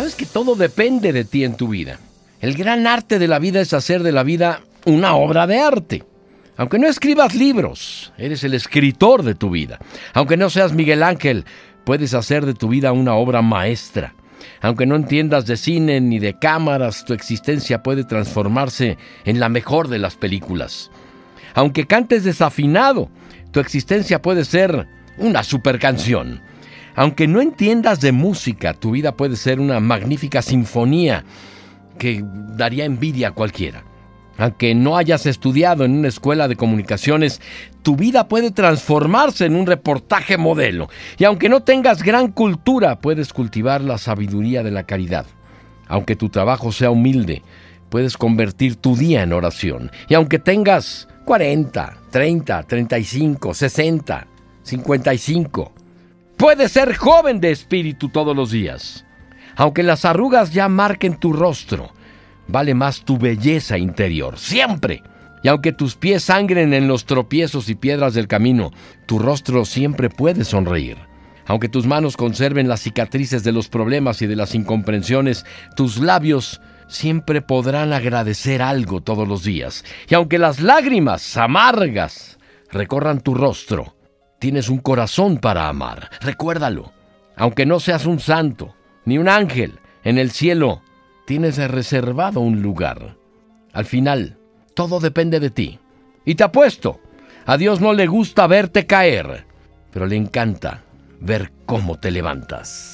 Sabes que todo depende de ti en tu vida. El gran arte de la vida es hacer de la vida una obra de arte. Aunque no escribas libros, eres el escritor de tu vida. Aunque no seas Miguel Ángel, puedes hacer de tu vida una obra maestra. Aunque no entiendas de cine ni de cámaras, tu existencia puede transformarse en la mejor de las películas. Aunque cantes desafinado, tu existencia puede ser una super canción. Aunque no entiendas de música, tu vida puede ser una magnífica sinfonía que daría envidia a cualquiera. Aunque no hayas estudiado en una escuela de comunicaciones, tu vida puede transformarse en un reportaje modelo. Y aunque no tengas gran cultura, puedes cultivar la sabiduría de la caridad. Aunque tu trabajo sea humilde, puedes convertir tu día en oración. Y aunque tengas 40, 30, 35, 60, 55, puedes ser joven de espíritu todos los días. Aunque las arrugas ya marquen tu rostro, vale más tu belleza interior, siempre. Y aunque tus pies sangren en los tropiezos y piedras del camino, tu rostro siempre puede sonreír. Aunque tus manos conserven las cicatrices de los problemas y de las incomprensiones, tus labios siempre podrán agradecer algo todos los días. Y aunque las lágrimas amargas recorran tu rostro, tienes un corazón para amar. Recuérdalo. Aunque no seas un santo, ni un ángel, en el cielo tienes reservado un lugar. Al final, todo depende de ti. Y te apuesto, a Dios no le gusta verte caer, pero le encanta ver cómo te levantas.